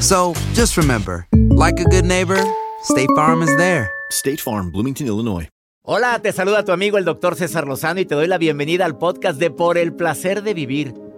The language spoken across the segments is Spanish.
So just remember, like a good neighbor, State Farm is there. State Farm, Bloomington, Illinois. Hola, te saluda tu amigo el doctor César Lozano y te doy la bienvenida al podcast de Por el Placer de Vivir.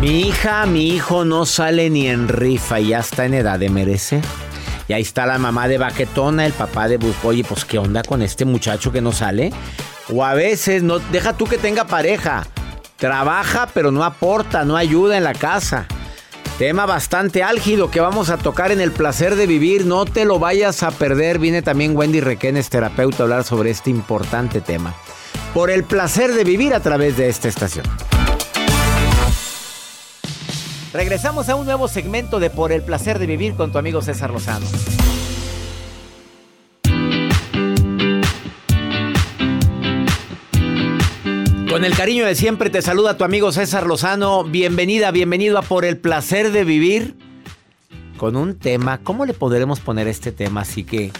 Mi hija, mi hijo no sale ni en rifa y ya está en edad de merecer. Y ahí está la mamá de Baquetona, el papá de Busco. Oye, pues qué onda con este muchacho que no sale. O a veces, no, deja tú que tenga pareja. Trabaja, pero no aporta, no ayuda en la casa. Tema bastante álgido que vamos a tocar en el placer de vivir. No te lo vayas a perder. Viene también Wendy Requenes, terapeuta, a hablar sobre este importante tema. Por el placer de vivir a través de esta estación. Regresamos a un nuevo segmento de Por el placer de vivir con tu amigo César Lozano. Con el cariño de siempre te saluda tu amigo César Lozano. Bienvenida, bienvenido a Por el placer de vivir. Con un tema, ¿cómo le podremos poner este tema? Así que,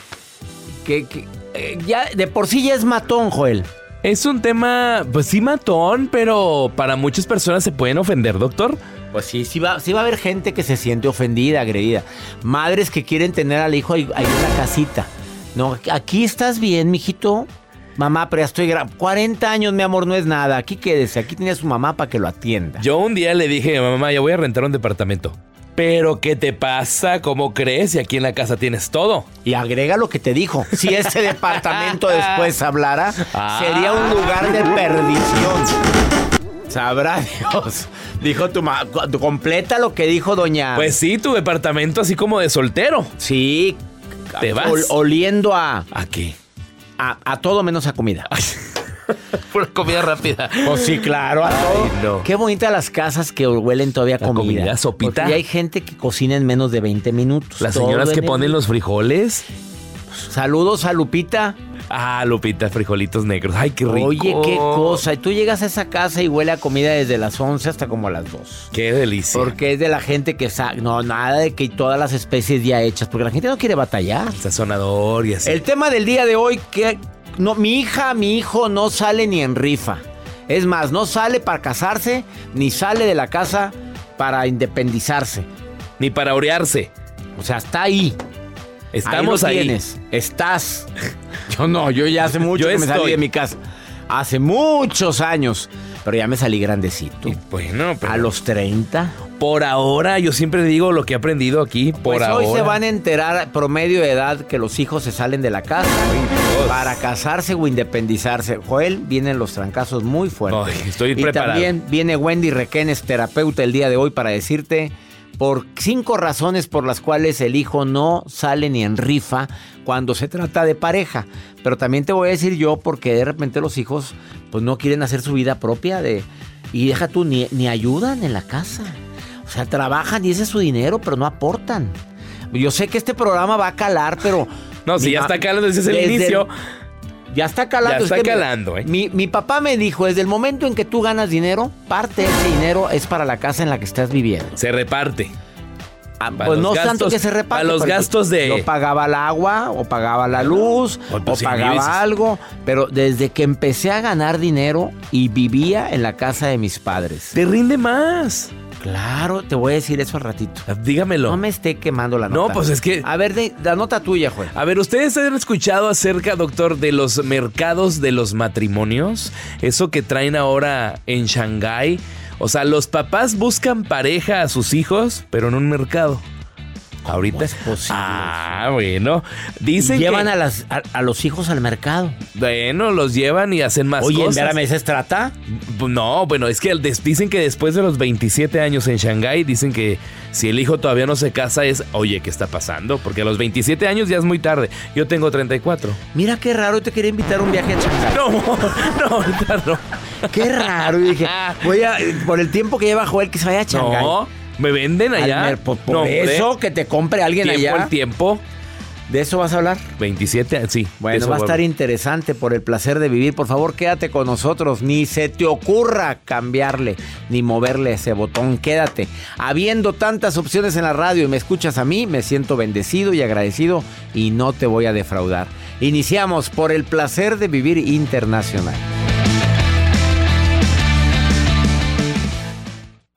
que, eh, ya de por sí ya es matón, Joel. Es un tema, pues sí, matón, pero para muchas personas se pueden ofender, doctor. Pues sí, sí va, sí va a haber gente que se siente ofendida, agredida. Madres que quieren tener al hijo ahí, ahí en la casita. No, aquí estás bien, mijito. Mamá, pero ya estoy grande. 40 años, mi amor, no es nada. Aquí quédese. Aquí tenía su mamá para que lo atienda. Yo un día le dije a mi mamá, ya voy a rentar un departamento. Pero, ¿qué te pasa? ¿Cómo crees? Y aquí en la casa tienes todo. Y agrega lo que te dijo. Si ese departamento después hablara, sería un lugar de perdición. Sabrá Dios. Dijo tu mamá. Completa lo que dijo doña. Pues sí, tu departamento así como de soltero. sí. ¿Te vas? ol- oliendo a, ¿A qué? a, a todo menos a comida. Pura comida rápida. Pues sí, claro, a todo. Ay, no. Qué bonitas las casas que huelen todavía La comida. comida, sopita. Ya hay gente que cocina en menos de 20 minutos. Las señoras que en- ponen los frijoles. Saludos a Lupita. Ah, Lupita, frijolitos negros. Ay, qué rico. Oye, qué cosa. Y tú llegas a esa casa y huele a comida desde las 11 hasta como a las 2. Qué delicia. Porque es de la gente que sabe. No, nada de que todas las especies ya hechas. Porque la gente no quiere batallar. Sazonador y así. El tema del día de hoy, que no, mi hija, mi hijo no sale ni en rifa. Es más, no sale para casarse, ni sale de la casa para independizarse. Ni para orearse. O sea, está ahí. Estamos ahí. ahí. Lo tienes. Estás. Yo no, yo ya hace mucho Yo que me salí de mi casa. Hace muchos años. Pero ya me salí grandecito. Y bueno, pero A los 30. por ahora yo siempre digo lo que he aprendido aquí. Por Pues ahora. hoy se van a enterar promedio de edad que los hijos se salen de la casa para casarse o independizarse. Joel, vienen los trancazos muy fuertes. Ay, estoy y preparado. también viene Wendy Requenes, terapeuta, el día de hoy para decirte por cinco razones por las cuales el hijo no sale ni en rifa cuando se trata de pareja. Pero también te voy a decir yo porque de repente los hijos pues no quieren hacer su vida propia de y deja tú ni, ni ayudan en la casa. O sea, trabajan y ese es su dinero, pero no aportan. Yo sé que este programa va a calar, pero No, si ya está calando desde el desde inicio. Ya está calando. Ya es está que mi- calando, ¿eh? Mi, mi papá me dijo, desde el momento en que tú ganas dinero, parte de ese dinero es para la casa en la que estás viviendo. Se reparte. Ah, pues no tanto que se reparte. para los gastos de- Yo pagaba el agua, o pagaba la luz, Pues, o pues, pagaba algo. Pero desde que empecé a ganar dinero y vivía en la casa de mis padres. Te rinde más. Claro, te voy a decir eso al ratito. Dígamelo. No me esté quemando la No, nota. pues es que- A ver, de, la nota tuya, Joel. A ver, ¿ustedes han escuchado acerca, doctor, de los mercados de los matrimonios? Eso que traen ahora en Shanghái. O sea, los papás buscan pareja a sus hijos, pero en un mercado. Ahorita. es posible Ah, bueno. Dicen llevan que, a, las, a, a los hijos al mercado. Bueno, los llevan y hacen más Oye, cosas. espérame, ¿se trata? No, bueno, es que dicen que después de los 27 años en Shanghái, dicen que si el hijo todavía no se casa es, oye, ¿qué está pasando? Porque a los 27 años ya es muy tarde. Yo tengo 34. Mira qué raro, te quería invitar a un viaje a Shanghái. No, no, ahorita no. Qué raro. Y dije, voy a, por el tiempo que lleva Joel, que se vaya a Shanghái. No, me venden Al allá. por por No, eso, que te compre alguien tiempo allá. el tiempo. ¿De eso vas a hablar? 27, sí. Bueno, va a estar interesante por el placer de vivir. Por favor, quédate con nosotros. Ni se te ocurra cambiarle ni moverle ese botón. Quédate. Habiendo tantas opciones en la radio y me escuchas a mí, me siento bendecido y agradecido y no te voy a defraudar. Iniciamos por el placer de vivir internacional.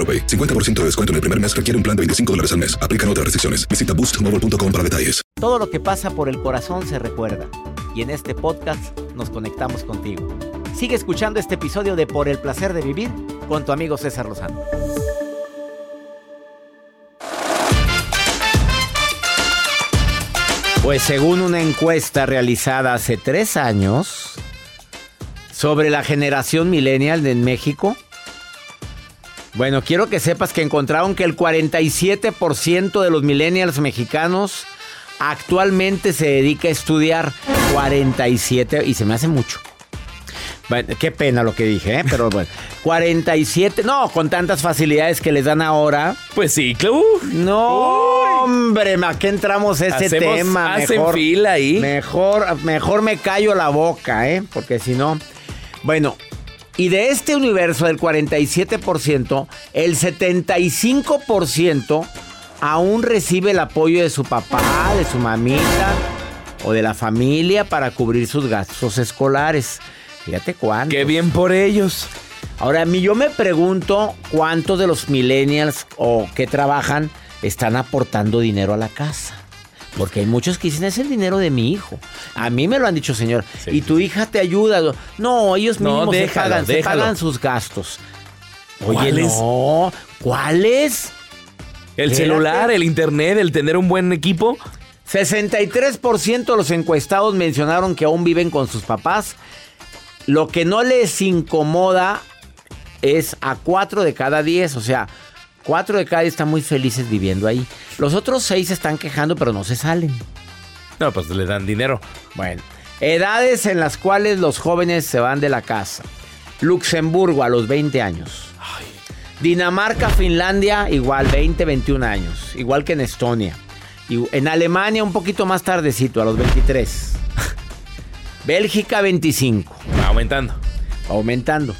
AroPay. 50% de descuento en el primer mes requiere un plan de 25 dólares al mes. Aplican otras restricciones. Visita boostmobile.com para detalles. Todo lo que pasa por el corazón se recuerda. Y en este podcast nos conectamos contigo. Sigue escuchando este episodio de Por el placer de vivir con tu amigo César Lozano. Pues según una encuesta realizada hace tres años sobre la generación millennial en México, bueno, quiero que sepas que encontraron que el 47% de los millennials mexicanos actualmente se dedica a estudiar 47 y se me hace mucho. Bueno, qué pena lo que dije, ¿eh? pero bueno, 47, no, con tantas facilidades que les dan ahora. Pues sí, claro. No, hombre, ¿a qué entramos a ese Hacemos- tema? hacen fila ahí. Mejor, mejor me callo la boca, ¿eh? Porque si no. Bueno, y de este universo del 47%, el 75% aún recibe el apoyo de su papá, de su mamita o de la familia para cubrir sus gastos escolares. Fíjate cuánto. Qué bien por ellos. Ahora, a mí yo me pregunto cuántos de los millennials o que trabajan están aportando dinero a la casa. Porque hay muchos que dicen, es el dinero de mi hijo. A mí me lo han dicho, señor. Sí. Y tu hija te ayuda. No, ellos No, mismos se, déjalo, pagan, se pagan sus gastos. Oye, ¿Cuáles? no. ¿Cuáles? El celular, el internet, el tener un buen equipo. 63% de los encuestados mencionaron que aún viven con sus papás. Lo que no les incomoda es a 4 de cada 10, o sea, 4 de cada 10 están muy felices viviendo ahí. Los otros 6 se están quejando, pero no se salen. No, pues le dan dinero. Bueno, edades en las cuales los jóvenes se van de la casa. Luxemburgo a los 20 años. Dinamarca, Finlandia, igual 20, 21 años. Igual que en Estonia. Y en Alemania un poquito más tardecito, a los 23. Bélgica, 25. Va aumentando. Aumentando.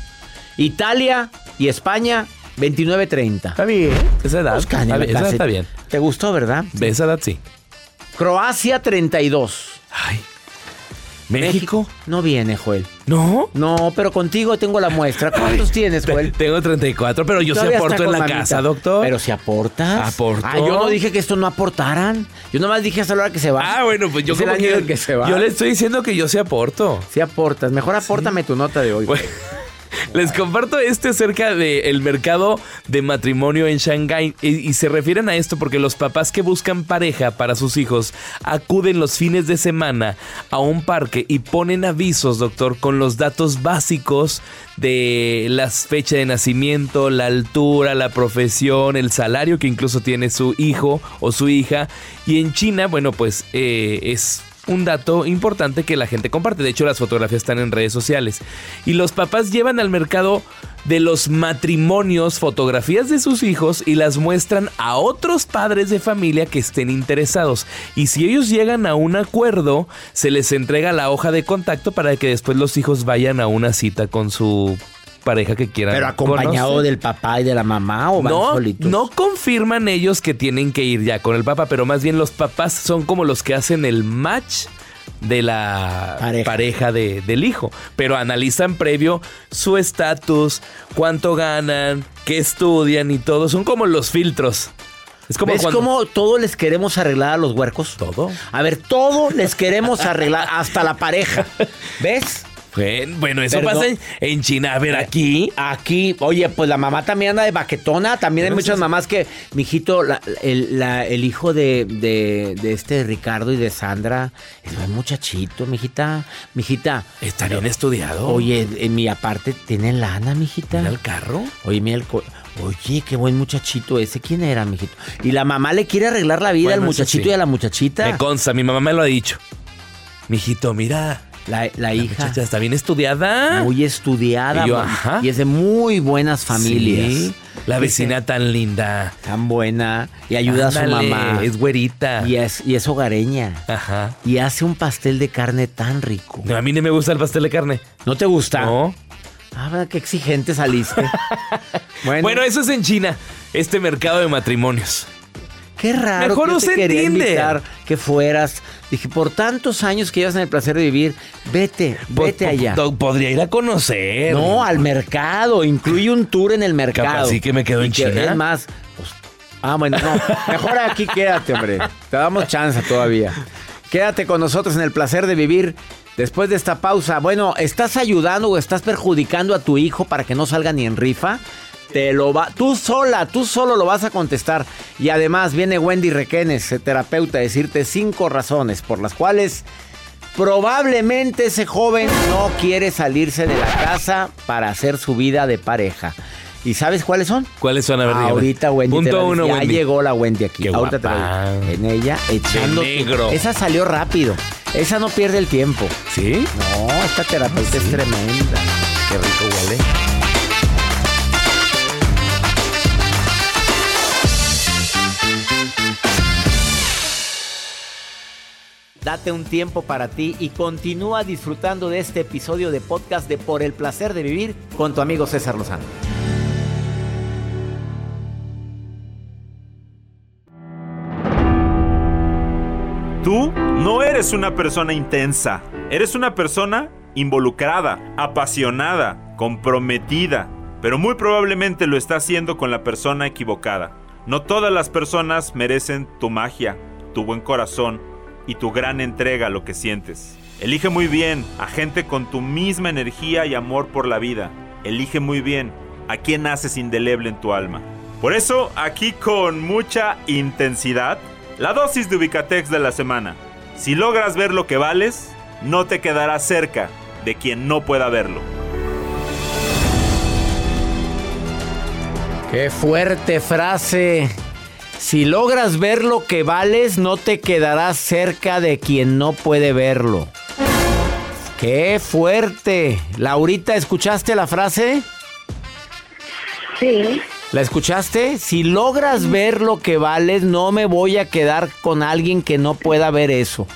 Italia y España, 29, 30. Está bien. Esa edad. Pues, está, esa casi- está bien. ¿Te gustó, verdad? De esa edad sí. Croacia, 32. Ay. ¿México? No viene, Joel. ¿No? No, pero contigo tengo la muestra. ¿Cuántos tienes, Joel? Tengo 34, pero yo sí aporto en la mamita. casa, doctor. Pero si aportas. Aporto. Ah, yo no dije que esto no aportaran. Yo nomás dije hasta la hora que se va. Ah, bueno, pues yo Es el como año que, que se va. Yo le estoy diciendo que yo sí aporto. Sí aportas. Mejor apórtame tu nota de hoy. Bueno, les comparto este acerca del mercado de matrimonio en Shanghái y, se refieren a esto porque los papás que buscan pareja para sus hijos acuden los fines de semana a un parque y ponen avisos, doctor, con los datos básicos de las fechas de nacimiento, la altura, la profesión, el salario que incluso tiene su hijo o su hija. Y en China, bueno, pues eh, es un dato importante que la gente comparte. De hecho, las fotografías están en redes sociales. Y los papás llevan al mercado de los matrimonios fotografías de sus hijos y las muestran a otros padres de familia que estén interesados. Y si ellos llegan a un acuerdo, se les entrega la hoja de contacto para que después los hijos vayan a una cita con su pareja que quieran. Pero acompañado conocer. del papá y de la mamá o van No, solitos. no confirman ellos que tienen que ir ya con el papá, pero más bien los papás son como los que hacen el match de la Pareja. pareja, de- del hijo. Pero analizan previo su estatus, cuánto ganan, qué estudian y todo. Son como los filtros. Es como ¿Ves cuando... cómo todo les queremos arreglar a los huercos? ¿Todo? A ver, todo les queremos arreglar, hasta la pareja. ¿Ves? Bueno, eso Perdón. pasa en, en China. A ver, aquí... Aquí, oye, pues la mamá también anda de baquetona. También hay muchas mamás que, mijito, la- el, la- el hijo de, de, de este Ricardo y de Sandra es muy muchachito, mijita. Mijita. Está bien estudiado. Oye, en mi aparte tiene lana, mijita. Mira el carro. Oye, mira el Oye, qué buen muchachito ese. ¿Quién era, mijito? Y la mamá le quiere arreglar la vida Bueno, al muchachito sí. y a la muchachita. Me consta, mi mamá me lo ha dicho. Mijito, mira. La, la La hija. muchacha está bien estudiada. Muy estudiada. Y yo, ma- ajá. y es de muy buenas familias. Sí, la vecina tan linda. Tan buena. Y ayuda a su mamá. Es güerita. Y es, y es hogareña. Ajá. Y hace un pastel de carne tan rico. No, a mí no me gusta el pastel de carne. ¿No te gusta? No. Ah, ¿verdad? qué exigente saliste. bueno, Bueno, eso es en China. Este mercado de matrimonios. Qué raro. mejor que te quería Tinder. invitar que fueras. Dije, por tantos años que llevas en el placer de vivir, vete, vete Po- allá. po- Podría ir a conocer. No, al mercado. Incluye un tour en el mercado. Capaz sí que me quedo Y en que China. Es más, pues, ah, bueno, no. Mejor aquí quédate, hombre. Te damos chance todavía. Quédate con nosotros en el placer de vivir. Después de esta pausa, bueno, ¿estás ayudando o estás perjudicando a tu hijo para que no salga ni en rifa? Te lo va, tú sola, tú solo lo vas a contestar. Y además viene Wendy Requenes, terapeuta, a decirte cinco razones por las cuales probablemente ese joven no quiere salirse de la casa para hacer su vida de pareja. ¿Y sabes cuáles son? ¿Cuáles son? A ver, dígame. Ahorita Wendy te Punto uno, ya Wendy. llegó la Wendy aquí. Qué Ahorita te guapa. digo. en ella echando negro. Esa salió rápido. Esa no pierde el tiempo. ¿Sí? No, esta terapeuta es tremenda. Qué rico huele. Date un tiempo para ti y continúa disfrutando de este episodio de podcast de Por el placer de vivir con tu amigo César Lozano. Tú no eres una persona intensa, eres una persona involucrada, apasionada, comprometida, pero muy probablemente lo está haciendo con la persona equivocada. No todas las personas merecen tu magia, tu buen corazón y tu gran entrega a lo que sientes. Elige muy bien a gente con tu misma energía y amor por la vida. Elige muy bien a quien haces indeleble en tu alma. Por eso, aquí con mucha intensidad, la dosis de Ubicatex de la semana. Si logras ver lo que vales, no te quedarás cerca de quien no pueda verlo. Qué fuerte frase. Si logras ver lo que vales, no te quedarás cerca de quien no puede verlo. Qué fuerte. Laurita, ¿escuchaste la frase? Sí, ¿La escuchaste? Si logras ver lo que vales, no me voy a quedar con alguien que no pueda ver eso.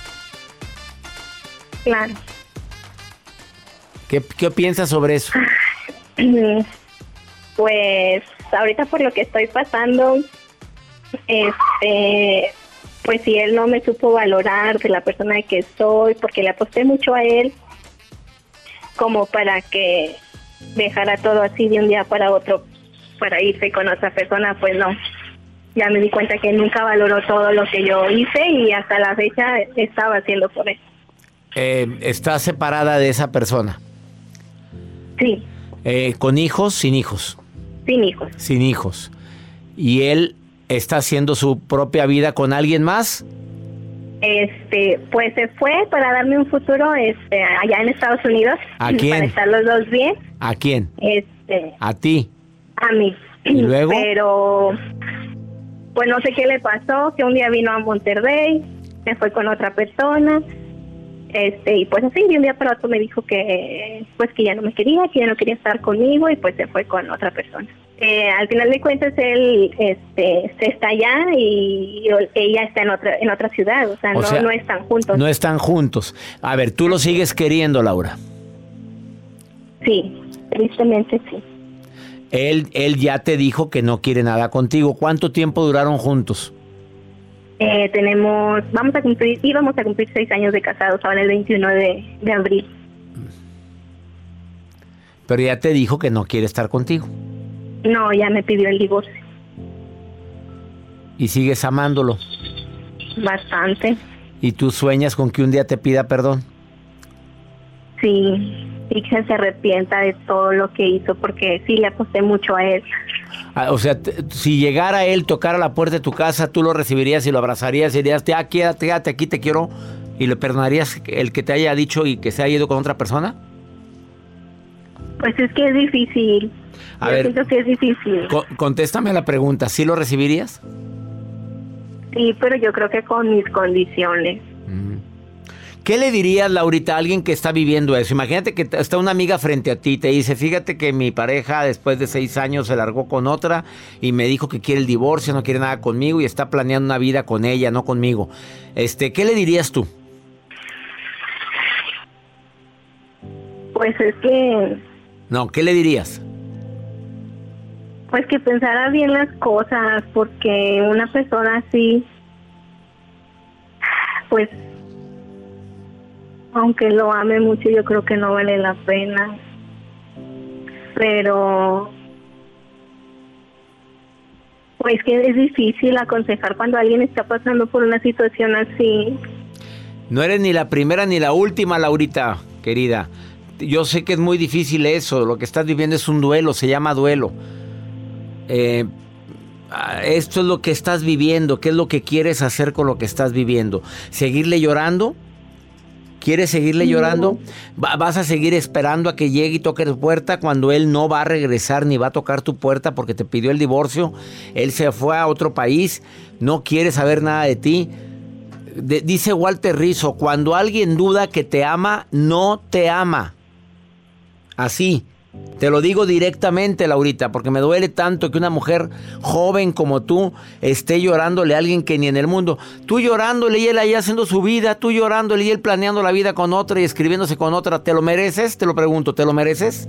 claro. ¿Qué, qué piensas sobre eso? Pues ahorita por lo que estoy pasando, este, pues si él no me supo valorar de la persona que soy, porque le aposté mucho a él, como para que dejara todo así de un día para otro, para irse con otra persona, pues no. Ya me di cuenta que nunca valoró todo lo que yo hice y hasta la fecha estaba haciendo por él. Eh, ¿Estás separada de esa persona? Sí, Eh, ¿Con hijos? Sin hijos. sin hijos. Sin hijos. ¿Y él está haciendo su propia vida con alguien más? Este, pues se fue para darme un futuro este allá en Estados Unidos. ¿A quién? Para estar los dos bien. ¿A quién? Este, ¿A ti? a mí. ¿Y luego? Pero, pues no sé qué le pasó, que un día vino a Monterrey, se fue con otra persona, este, y pues así, de un día para otro me dijo que, pues que ya no me quería, que ya no quería estar conmigo, y pues se fue con otra persona. Eh, al final de cuentas él, este, se está allá y ella está en otra, en otra ciudad, o sea, O no, sea, no están juntos. No están juntos. A ver, tú lo sigues queriendo, Laura. Sí, tristemente sí. Él, él ya te dijo que no quiere nada contigo. ¿Cuánto tiempo duraron juntos? Eh, tenemos, vamos a cumplir, íbamos a cumplir seis años de casados ahora el 21 de, de abril. Pero ya te dijo que no quiere estar contigo. No, ya me pidió el divorcio. Y sigues amándolo. Bastante, Y tú sueñas con que un día te pida perdón. sí. Y que se arrepienta de todo lo que hizo porque sí le aposté mucho a él. Ah, O sea, si llegara él, tocara la puerta de tu casa, tú lo recibirías y lo abrazarías y dirías, "Te- ah, quédate, quédate aquí, te quiero. ¿Y le perdonarías el que te haya dicho y que se haya ido con otra persona? Pues es que es difícil. A Yo ver. siento que es difícil. Co- contéstame la pregunta, ¿sí lo recibirías? Sí, pero yo creo que con mis condiciones. ¿Qué le dirías, Laurita, a alguien que está viviendo eso? Imagínate que está una amiga frente a ti y te dice, fíjate que mi pareja después de seis años se largó con otra y me dijo que quiere el divorcio, no quiere nada conmigo y está planeando una vida con ella, no conmigo. Este, ¿qué le dirías tú? Pues es que, No, ¿qué le dirías? pues que pensara bien las cosas porque una persona así, pues, aunque lo ame mucho, yo creo que no vale la pena. Pero, pues que es difícil aconsejar cuando alguien está pasando por una situación así. No eres ni la primera ni la última, Laurita, querida. Yo sé que es muy difícil eso. Lo que estás viviendo es un duelo, se llama duelo. Eh, ah, esto es lo que estás viviendo. ¿Qué es lo que quieres hacer con lo que estás viviendo? ¿Seguirle llorando? ¿Quieres seguirle llorando? Va- ¿Vas a seguir esperando a que llegue y toque tu puerta cuando él no va a regresar ni va a tocar tu puerta porque te pidió el divorcio? Él se fue a otro país, no quiere saber nada de ti. De- dice Walter Rizzo, cuando alguien duda que te ama, no te ama. Así. Te lo digo directamente, Laurita, porque me duele tanto que una mujer joven como tú esté llorándole a alguien que ni en el mundo. Tú llorándole y él ahí haciendo su vida, tú llorándole y él planeando la vida con otra y escribiéndose con otra. ¿Te lo mereces? Te lo pregunto, ¿te lo mereces?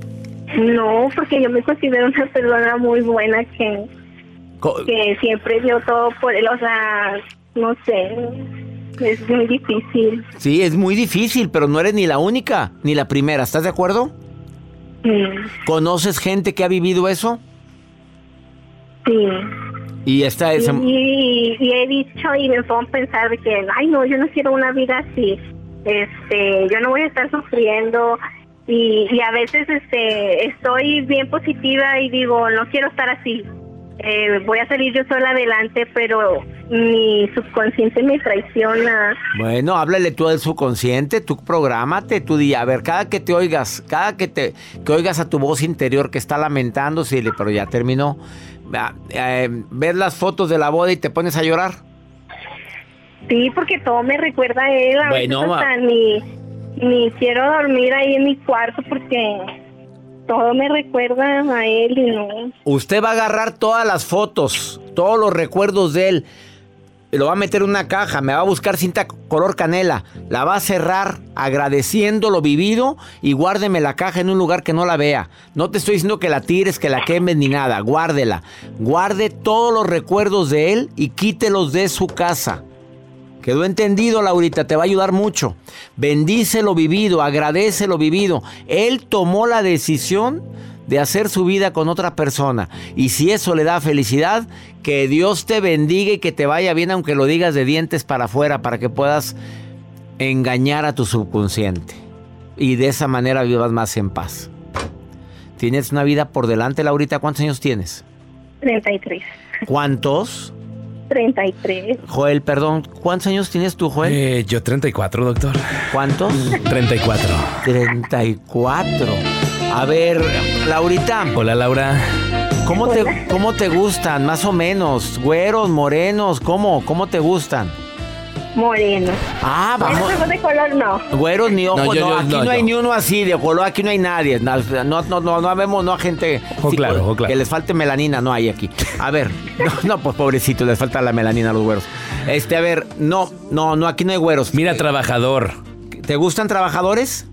No, porque yo me considero una persona muy buena que, Co- que siempre dio todo por él, o sea, no sé, es muy difícil. Sí, es muy difícil, pero no eres ni la única, ni la primera. ¿Estás de acuerdo? ¿Conoces gente que ha vivido eso? Sí. Y esta es... Y, y he dicho y me pongo a pensar de que, ay, no, yo no quiero una vida así. Este, yo no voy a estar sufriendo. Y, y a veces este, estoy bien positiva y digo, no quiero estar así. Eh, voy a salir yo sola adelante, pero mi subconsciente me traiciona. Bueno, háblale tú al subconsciente, tú prográmate, tú di, a ver, cada que te oigas, cada que te que oigas a tu voz interior que está lamentándose, dile, pero ya terminó. Ah, eh, ves las fotos de la boda y te pones a llorar. Sí, porque todo me recuerda a él. A Bueno, hasta ni, ni quiero dormir ahí en mi cuarto porque todo me recuerda a él y no. Usted va a agarrar todas las fotos, todos los recuerdos de él, lo va a meter en una caja, me va a buscar cinta color canela, la va a cerrar agradeciendo lo vivido y guárdeme la caja en un lugar que no la vea. No te estoy diciendo que la tires, que la quemes ni nada, guárdela. Guarde todos los recuerdos de él y quítelos de su casa. Quedó entendido, Laurita, te va a ayudar mucho. Bendice lo vivido, agradece lo vivido. Él tomó la decisión de hacer su vida con otra persona. Y si eso le da felicidad, que Dios te bendiga y que te vaya bien, aunque lo digas de dientes para afuera, para que puedas engañar a tu subconsciente. Y de esa manera vivas más en paz. Tienes una vida por delante, Laurita. ¿Cuántos años tienes? 33. ¿Cuántos? 33. Joel, perdón, ¿cuántos años tienes tú, Joel? Eh, yo 34, doctor. ¿Cuántos? 34. 34. A ver, Laurita. Hola, Laura. ¿Cómo te, ¿Cómo te gustan? Más o menos. ¿Güeros, morenos? ¿Cómo? ¿Cómo te gustan? Moreno. Ah, vamos. De color no. Güeros ni ojos, No, no, yo- aquí no, no, hay yo. ni uno así, de color, aquí no hay nadie. No, no, no, no, no vemos, no a gente Ojo claro, ojo claro. que les falte melanina, no hay aquí. A ver, no, no, pues pobrecito, les falta la melanina a los güeros. Este, a ver, no, no, no, aquí no hay güeros. Mira, trabajador. ¿Te gustan trabajadores?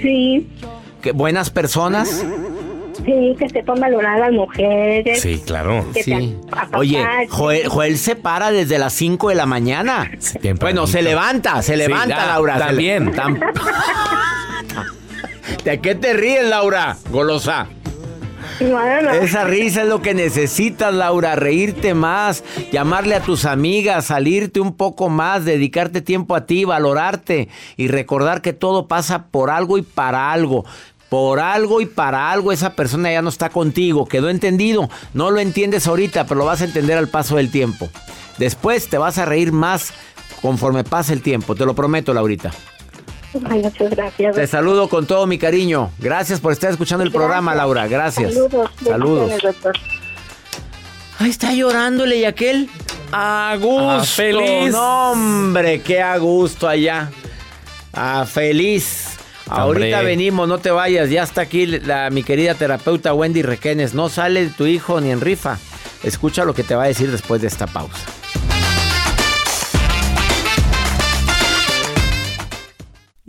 Sí, ¿Qué- ¿Buenas personas? sí, que sepan valorar a las mujeres. Sí, claro. Que Sí. Oye, Joel, Joel se para desde las 5 de la mañana. Sí. Bueno, se levanta, se Sí, levanta, ya, Laura. también. le- tam- ¿De qué te ríes, Laura? Golosa. No, no, no. Esa risa es lo que necesitas, Laura. Reírte más, llamarle a tus amigas, salirte un poco más, dedicarte tiempo a ti, valorarte y recordar que todo pasa por algo y para algo. Por algo y para algo esa persona ya no está contigo. Quedó entendido. No lo entiendes ahorita, pero lo vas a entender al paso del tiempo. Después te vas a reír más conforme pase el tiempo. Te lo prometo, Laurita. Ay, muchas gracias. Te saludo con todo mi cariño. Gracias por estar escuchando el programa. Laura. Gracias. Saludos. Saludos. Ahí está llorándole y aquel. A gusto. Ah, feliz. No, hombre, qué a gusto allá. A feliz. Ahorita Hombre. venimos, no te vayas. Ya está aquí la, mi querida terapeuta Wendy Requenes. No sale tu hijo ni en rifa. Escucha lo que te va a decir después de esta pausa.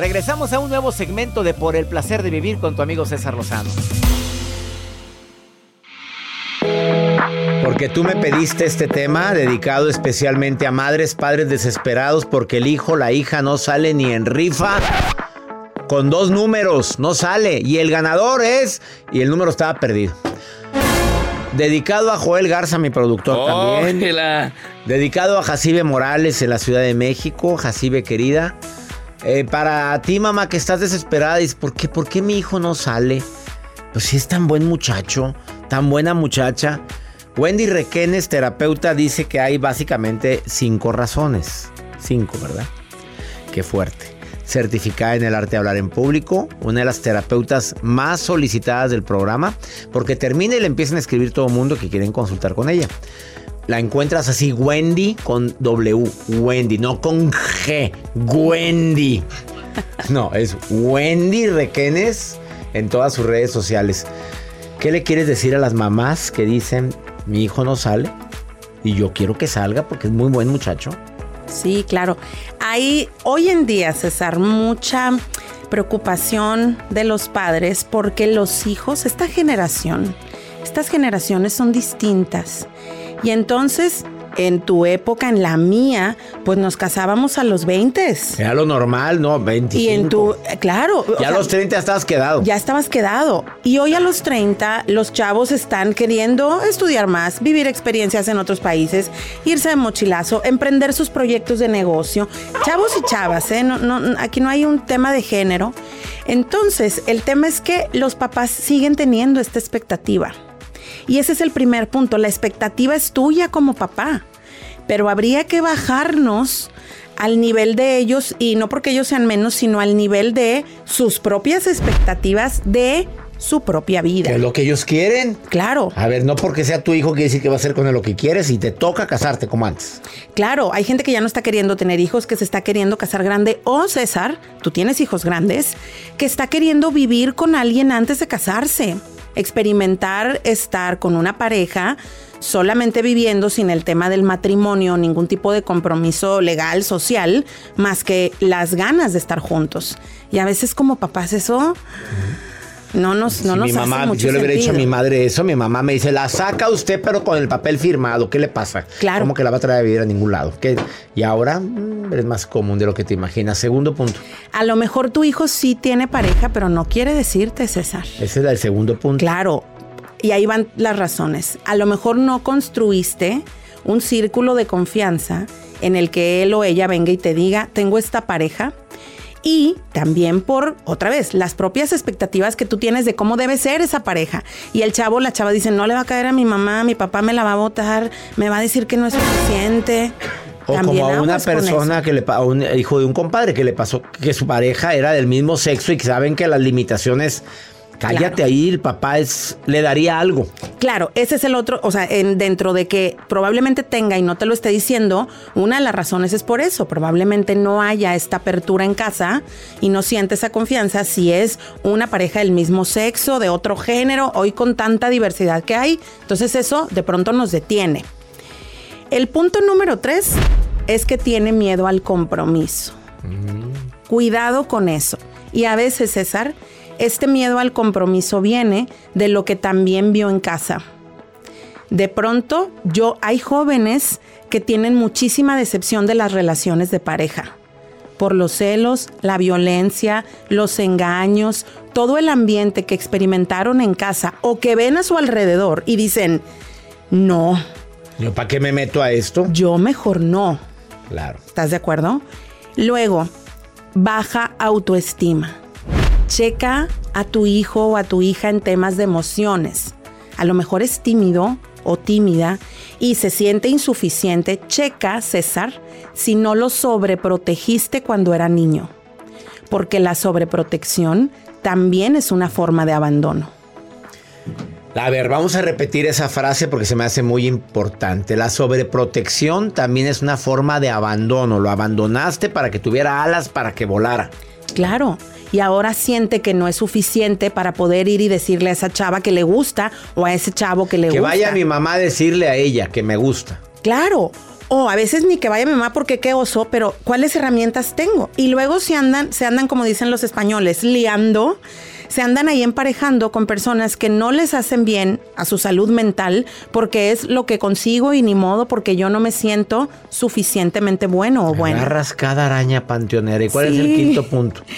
Regresamos a un nuevo segmento de Por el placer de vivir con tu amigo César Lozano. Porque tú me pediste este tema dedicado especialmente a madres, padres desesperados porque el hijo, la hija no sale ni en rifa. Con dos números, no sale. Y el ganador es... Y el número estaba perdido. Dedicado a Joel Garza, mi productor también. Ójela. Dedicado a Jacibe Morales en la Ciudad de México. Jacibe querida. Eh, para ti, mamá, que estás desesperada, dices, ¿por qué, ¿por qué mi hijo no sale? Pues si es tan buen muchacho, tan buena muchacha. Wendy Requenes, terapeuta, dice que hay básicamente cinco razones. Cinco, ¿verdad? Qué fuerte. Certificada en el arte de hablar en público, una de las terapeutas más solicitadas del programa, porque termina y le empiezan a escribir todo el mundo que quieren consultar con ella. La encuentras así, Wendy con W, Wendy, no con G, Wendy. No, es Wendy Requenes en todas sus redes sociales. ¿Qué le quieres decir a las mamás que dicen, mi hijo no sale y yo quiero que salga porque es muy buen muchacho? Sí, claro. Hay hoy en día, César, mucha preocupación de los padres porque los hijos, esta generación, estas generaciones son distintas. Y entonces en tu época, en la mía, pues nos casábamos a los 20. Era lo normal, ¿no? 25. Y en tu, claro. Ya a los 30 estabas quedado. Ya estabas quedado. Y hoy a los 30 los chavos están queriendo estudiar más, vivir experiencias en otros países, irse de mochilazo, emprender sus proyectos de negocio. Chavos y chavas, ¿eh? No, no, aquí no hay un tema de género. Entonces, el tema es que los papás siguen teniendo esta expectativa. Y ese es el primer punto. La expectativa es tuya como papá. Pero habría que bajarnos al nivel de ellos y no porque ellos sean menos, sino al nivel de sus propias expectativas de su propia vida. Que es lo que ellos quieren. Claro. A ver, no porque sea tu hijo quiere decir que va a hacer con él lo que quieres y te toca casarte como antes. Claro, hay gente que ya no está queriendo tener hijos, que se está queriendo casar grande. O César, tú tienes hijos grandes, que está queriendo vivir con alguien antes de casarse. Experimentar estar con una pareja solamente viviendo sin el tema del matrimonio, ningún tipo de compromiso legal, social, más que las ganas de estar juntos. Y a veces como papás eso no nos, no Si nos mi mamá, mucho yo le hubiera dicho a mi madre eso, mi mamá me dice, la saca usted pero con el papel firmado, ¿qué le pasa? Claro. ¿Cómo que la va a traer a vivir a ningún lado? ¿Qué? Y ahora mm, es más común de lo que te imaginas. Segundo punto, A lo mejor tu hijo sí tiene pareja, pero no quiere decirte, César. ese es el segundo punto. Claro, y ahí van las razones. A lo mejor no construiste un círculo de confianza en el que él o ella venga y te diga, tengo esta pareja. Y también por, otra vez, las propias expectativas que tú tienes de cómo debe ser esa pareja. Y el chavo, la chava dice, no le va a caer a mi mamá, mi papá me la va a botar, me va a decir que no es suficiente. O También como a una persona que le a un hijo de un compadre que le pasó que su pareja era del mismo sexo y que saben que las limitaciones, cállate Claro. ahí, el papá es, le daría algo. Claro, ese es el otro, o sea, en- dentro de que probablemente tenga y no te lo esté diciendo, una de las razones es por eso, probablemente no haya esta apertura en casa y no siente esa confianza si es una pareja del mismo sexo, de otro género, hoy con tanta diversidad que hay, entonces eso de pronto nos detiene. El punto número tres es que tiene miedo al compromiso. Cuidado con eso. Y a veces, César, este miedo al compromiso viene de lo que también vio en casa. De pronto, yo hay jóvenes que tienen muchísima decepción de las relaciones de pareja. Por los celos, la violencia, los engaños, todo el ambiente que experimentaron en casa o que ven a su alrededor y dicen, no, Yo, ¿para qué me meto a esto? yo mejor no. Claro. ¿Estás de acuerdo? Luego, baja autoestima. Checa a tu hijo o a tu hija en temas de emociones. A lo mejor es tímido o tímida y se siente insuficiente. Checa, César, si no lo sobreprotegiste cuando era niño. Porque la sobreprotección también es una forma de abandono. A ver, vamos a repetir esa frase porque se me hace muy importante. La sobreprotección también es una forma de abandono. Lo abandonaste para que tuviera alas para que volara. Claro. Y ahora siente que no es suficiente para poder ir y decirle a esa chava que le gusta o a ese chavo que le Que gusta. vaya mi mamá a decirle a ella que me gusta. Claro. O a veces ni que vaya mi mamá porque qué oso, pero ¿cuáles herramientas tengo? Y luego se andan, se andan, como dicen los españoles, liando, se andan ahí emparejando con personas que no les hacen bien a su salud mental porque es lo que consigo y ni modo porque yo no me siento suficientemente bueno o buena. Agarras cada araña panteonera. ¿Y cuál es el quinto punto?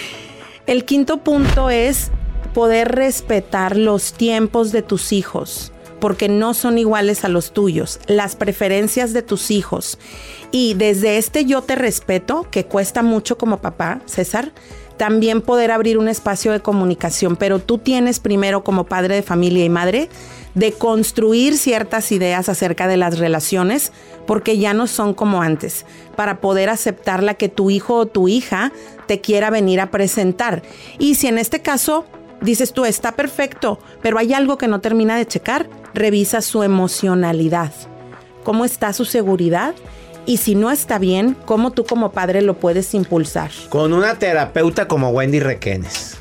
El quinto punto es poder respetar los tiempos de tus hijos, porque no son iguales a los tuyos, las preferencias de tus hijos. Y desde este yo te respeto, que cuesta mucho como papá, César, también poder abrir un espacio de comunicación, pero tú tienes primero como padre de familia y madre de construir ciertas ideas acerca de las relaciones, porque ya no son como antes, para poder aceptar la que tu hijo o tu hija te quiera venir a presentar. Y si en este caso dices tú, está perfecto, pero hay algo que no termina de checar, revisa su emocionalidad. ¿Cómo está su seguridad? Y si no está bien, ¿cómo tú como padre lo puedes impulsar? Con una terapeuta como Wendy Requenes.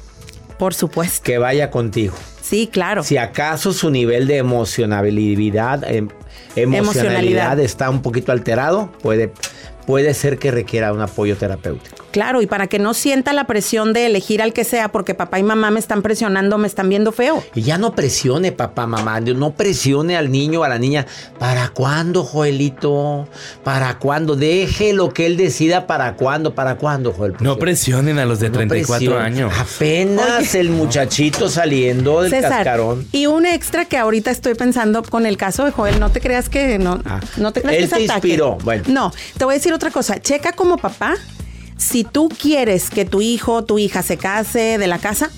Por supuesto. Que vaya contigo. Sí, claro. Si acaso su nivel de emocionabilidad, em- emocionalidad, Emocionalidad. está un poquito alterado, puede puede ser que requiera un apoyo terapéutico. Claro, y para que no sienta la presión de elegir al que sea, porque papá y mamá me están presionando, me están viendo feo. Y ya no presione, papá, mamá, no presione al niño o a la niña. ¿Para cuándo, Joelito? ¿Para cuándo? Deje lo que él decida para cuándo, para cuándo, Joel. No presionen a los de 34 años. Apenas el muchachito saliendo del cascarón. Y un extra que ahorita estoy pensando con el caso de Joel, no te creas que no, ah, no te creas él te inspiró. Bueno. No, te voy a decir otra cosa. Checa como papá si tú quieres que tu hijo o tu hija se case de la casa,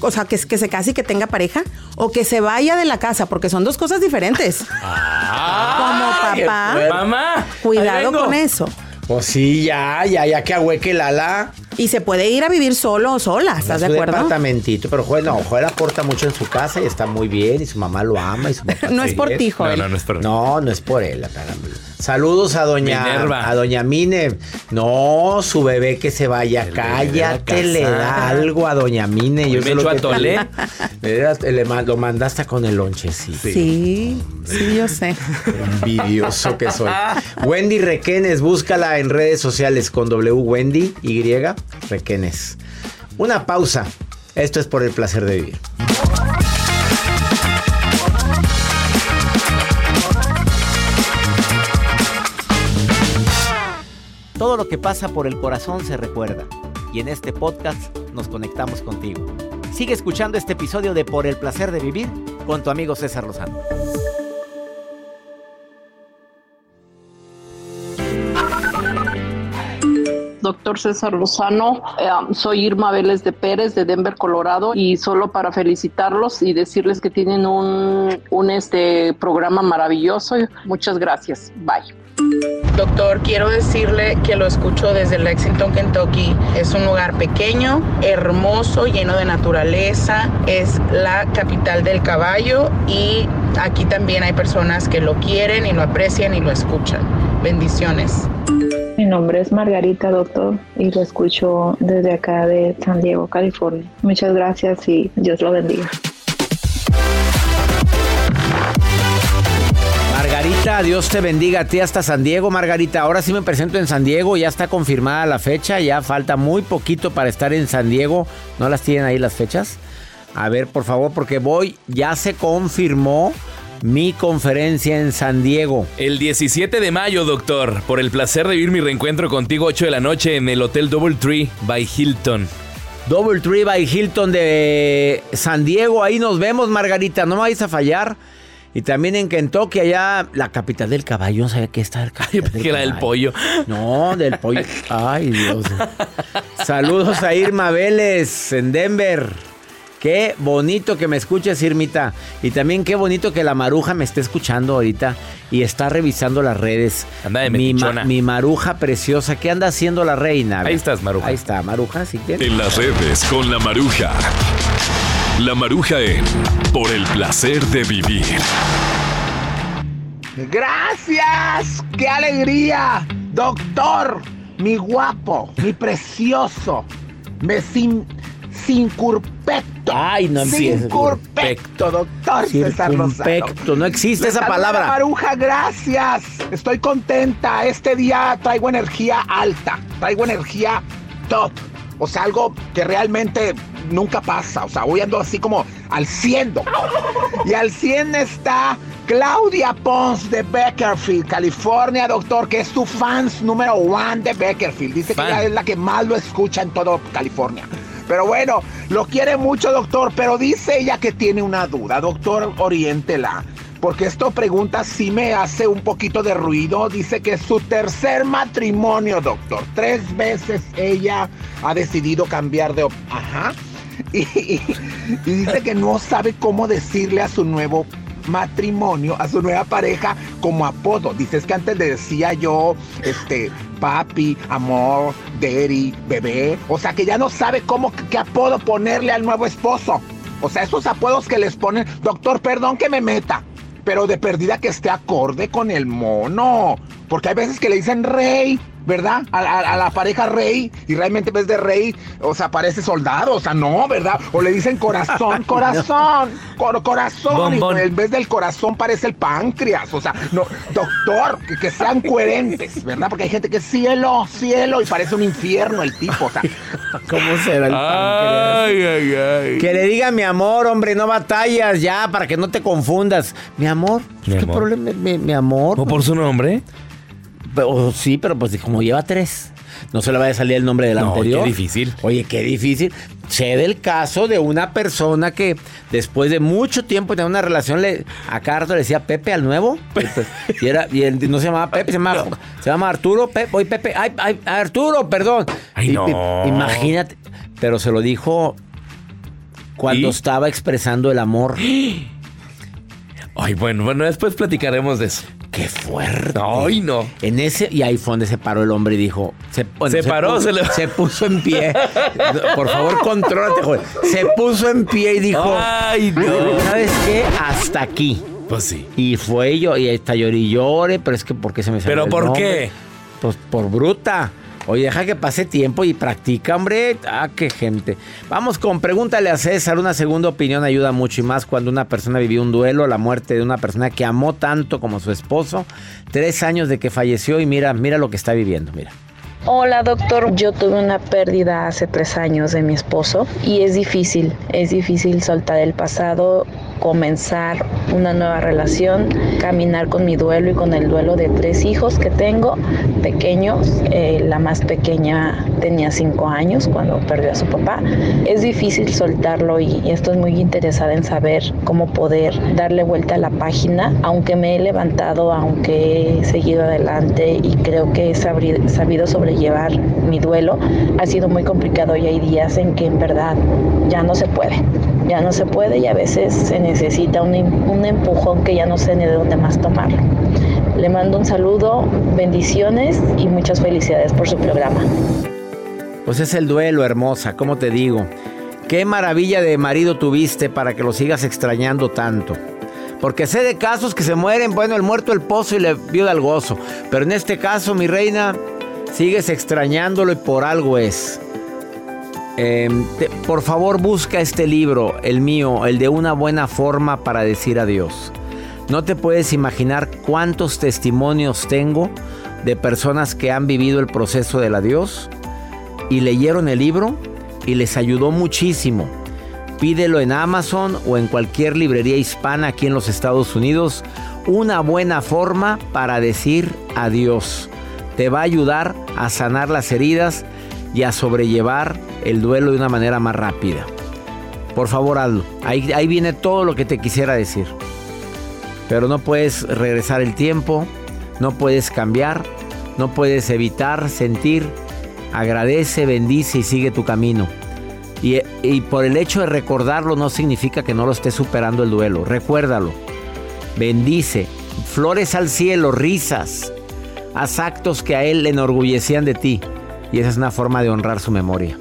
o sea, que, que se case y que tenga pareja, o que se vaya de la casa, porque son dos cosas diferentes. Ah, Como papá, mamá, cuidado con eso. Pues sí, ya, ya, ya que ahueque el ala. Y se puede ir a vivir solo o sola, ¿estás de acuerdo? Un apartamentito, pero Joel no, Joel aporta mucho en su casa y está muy bien y su mamá lo ama y su papá No es por ti, Joel. No, no, no es por No, no es por él, Saludos a doña a doña Mine. No, su bebé que se vaya, cállate, le da algo a doña Mine. Yo me echo a tole. Le, lo mandaste con el lonche, sí. Sí, sí, yo sé. Envidioso que soy. Wendy Requenes, búscala en redes sociales con W Wendy Y Requenes. Una pausa. Esto es por el placer de vivir. Que pasa por el corazón se recuerda. Y en este podcast nos conectamos contigo. Sigue escuchando este episodio de Por el placer de vivir con tu amigo César Lozano. Doctor César Lozano, eh, soy Irma Vélez de Pérez de Denver, Colorado, y solo para felicitarlos y decirles que tienen un, un este programa maravilloso. Muchas gracias. Bye. Doctor, quiero decirle que lo escucho desde Lexington, Kentucky. Es un lugar pequeño, hermoso, lleno de naturaleza. Es la capital del caballo y aquí también hay personas que lo quieren y lo aprecian y lo escuchan. Bendiciones. Mi nombre es Margarita, doctor, y lo escucho desde acá de San Diego, California. Muchas gracias y Dios lo bendiga. Margarita, Dios te bendiga a ti hasta San Diego, Margarita. Ahora sí me presento en San Diego, ya está confirmada la fecha, ya falta muy poquito para estar en San Diego. ¿No las tienen ahí las fechas? A ver, por favor, porque voy, ya se confirmó mi conferencia en San Diego. El 17 de mayo, doctor, por el placer de vivir mi reencuentro contigo 8 de la noche en el Hotel Double Tree by Hilton. Double Tree by Hilton de San Diego, ahí nos vemos, Margarita, no me vais a fallar. Y también en Kentucky, allá, la capital del caballo. No sabía qué está el caballo. que era del pollo. No, del pollo. Ay, Dios. Saludos a Irma Vélez en Denver. Qué bonito que me escuches, Irmita. Y también qué bonito que la maruja me esté escuchando ahorita y está revisando las redes. Anda de mi, mi maruja preciosa. ¿Qué anda haciendo la reina? Ahí estás, maruja. Ahí está, maruja, si quieres. En las redes con la maruja. La Maruja en Por el placer de vivir. Gracias, qué alegría, doctor, mi guapo, mi precioso, me sin, sin curpecto. Ay, no Sin curpecto, doctor César Curpecto, no existe esa palabra. Maruja, gracias. Estoy contenta. Este día traigo energía alta, traigo energía top. O sea, algo que realmente nunca pasa. O sea, voy ando así como al 100. Y al 100 está Claudia Pons de Beckerfield, California, doctor, que es tu fans número one de Beckerfield. Dice que ella es la que más lo escucha en todo California. Pero bueno, lo quiere mucho, doctor, pero dice ella que tiene una duda. Doctor, oriéntela porque esto pregunta sí me hace un poquito de ruido. Dice que es su tercer matrimonio, doctor. Tres veces ella ha decidido cambiar de... Ajá. Y, dice que no sabe cómo decirle a su nuevo matrimonio, a su nueva pareja, como apodo. Dices que antes le decía yo, este, papi, amor, daddy, bebé. O sea que ya no sabe cómo, qué apodo ponerle al nuevo esposo. O sea, esos apodos que les ponen, doctor, perdón que me meta pero de perdida que esté acorde con el mono. Porque hay veces que le dicen rey, ¿verdad? A, a- a la pareja rey y realmente en vez de rey, o sea, parece soldado, o sea, no, ¿verdad? O le dicen corazón, corazón, cor- corazón, y en vez del corazón parece el páncreas, o sea, no, doctor, que, que sean coherentes, ¿verdad? Porque hay gente que es cielo, cielo y parece un infierno el tipo, o sea, ¿Cómo será el páncreas? Ay, ay, ay. Que le diga mi amor, hombre, no batallas ya, para que no te confundas. Mi amor, Mi ¿qué amor. problema? Mi, mi amor. ¿O por su nombre? Pero, sí, pero pues como lleva tres, no se le va a salir el nombre del No, anterior. qué difícil. Oye, qué difícil. Sé del caso de una persona que después de mucho tiempo tener una relación, le, a cada rato le decía Pepe al nuevo. Y, era, y él no se llamaba Pepe, se llamaba, se llama Arturo. Pepe, oye, Pepe, ay, ay, Arturo, perdón. Ay, Y- no. imagínate, pero se lo dijo cuando ¿Y? estaba expresando el amor. Ay, bueno, bueno, después platicaremos de eso. ¡Qué fuerte! Ay, no. En ese, y ahí fue donde se paró el hombre y dijo: Se, bueno, Se paró, puso, se le- se puso en pie. Por favor, contrólate, joven. Se puso en pie y dijo: Ay, no. ¿Sabes qué? Hasta aquí. Pues sí. Y fue yo, y hasta lloré y llore, pero es que ¿por qué se me salió ¿Pero el por nombre? qué? Pues por bruta. Oye, deja que pase tiempo y practica, hombre. Ah, qué gente. Vamos con pregúntale a César. Una segunda opinión ayuda mucho y más cuando una persona vivió un duelo, la muerte de una persona que amó tanto como su esposo. Tres años de que falleció y mira, mira lo que está viviendo, mira. Hola doctor, yo tuve una pérdida hace tres años de mi esposo y es difícil, es difícil soltar el pasado, comenzar una nueva relación, caminar con mi duelo y con el duelo de tres hijos que tengo, pequeños, eh, la más pequeña tenía cinco años cuando perdió a su papá. Es difícil soltarlo y, y estoy muy interesada en saber cómo poder darle vuelta a la página, aunque me he levantado, aunque he seguido adelante y creo que he sabido sobrellevar mi duelo, ha sido muy complicado y hay días en que en verdad ya no se puede, ya no se puede y a veces se necesita un, em- un empujón que ya no sé ni de dónde más tomarlo. Le mando un saludo, bendiciones y muchas felicidades por su programa. Pues es el duelo, hermosa, ¿cómo te digo? Qué maravilla de marido tuviste para que lo sigas extrañando tanto. Porque sé de casos que se mueren, bueno, el muerto el pozo y le viuda el gozo. Pero en este caso, mi reina, sigues extrañándolo y por algo es. Te- por favor, busca este libro, el mío, el de una buena forma para decir adiós. No te puedes imaginar cuántos testimonios tengo de personas que han vivido el proceso del adiós y leyeron el libro y les ayudó muchísimo. Pídelo en Amazon o en cualquier librería hispana aquí en los Estados Unidos. Una buena forma para decir adiós. Te va a ayudar a sanar las heridas y a sobrellevar el duelo de una manera más rápida. Por favor, hazlo. Ahí, ahí viene todo lo que te quisiera decir. Pero no puedes regresar el tiempo, no puedes cambiar, no puedes evitar sentir. Agradece, bendice y sigue tu camino. Y, y por el hecho de recordarlo no significa que no lo estés superando el duelo. Recuérdalo. Bendice. Flores al cielo, risas. Haz actos que a él le enorgullecían de ti. Y esa es una forma de honrar su memoria.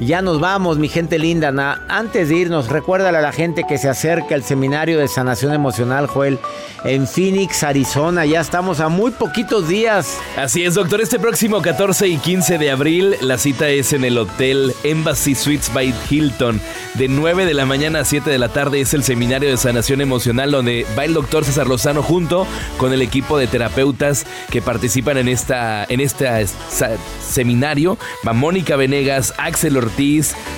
Ya nos vamos, mi gente linda. Antes de irnos, recuérdale a la gente que se acerca el seminario de sanación emocional, Joel, en Phoenix, Arizona. Ya estamos a muy poquitos días. Así es, doctor. Este próximo 14 y 15 de abril, la cita es en el Hotel Embassy Suites by Hilton. De 9 de la mañana a 7 de la tarde es el seminario de sanación emocional donde va el doctor César Lozano junto con el equipo de terapeutas que participan en esta en este seminario. Va Mónica Venegas, Axel Ortiz,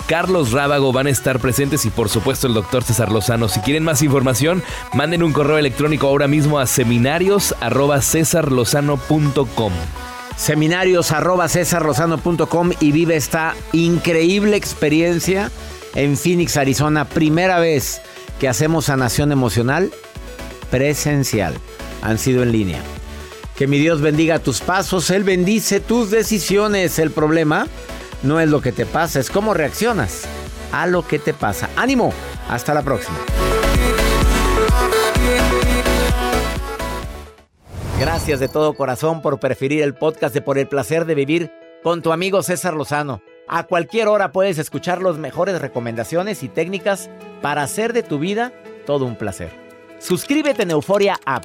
Carlos Rábago van a estar presentes y por supuesto el doctor César Lozano. Si quieren más información, manden un correo electrónico ahora mismo a seminarios@cesarlozano.com. Seminarios arroba cesarlozano.com y vive esta increíble experiencia en Phoenix, Arizona. Primera vez que hacemos sanación emocional presencial. Han sido en línea. Que mi Dios bendiga tus pasos, Él bendice tus decisiones. El problema no es lo que te pasa, es cómo reaccionas a lo que te pasa. Ánimo, hasta la próxima. Gracias de todo corazón por preferir el podcast de Por el placer de vivir con tu amigo César Lozano. A cualquier hora puedes escuchar las mejores recomendaciones y técnicas para hacer de tu vida todo un placer. Suscríbete en Euforia App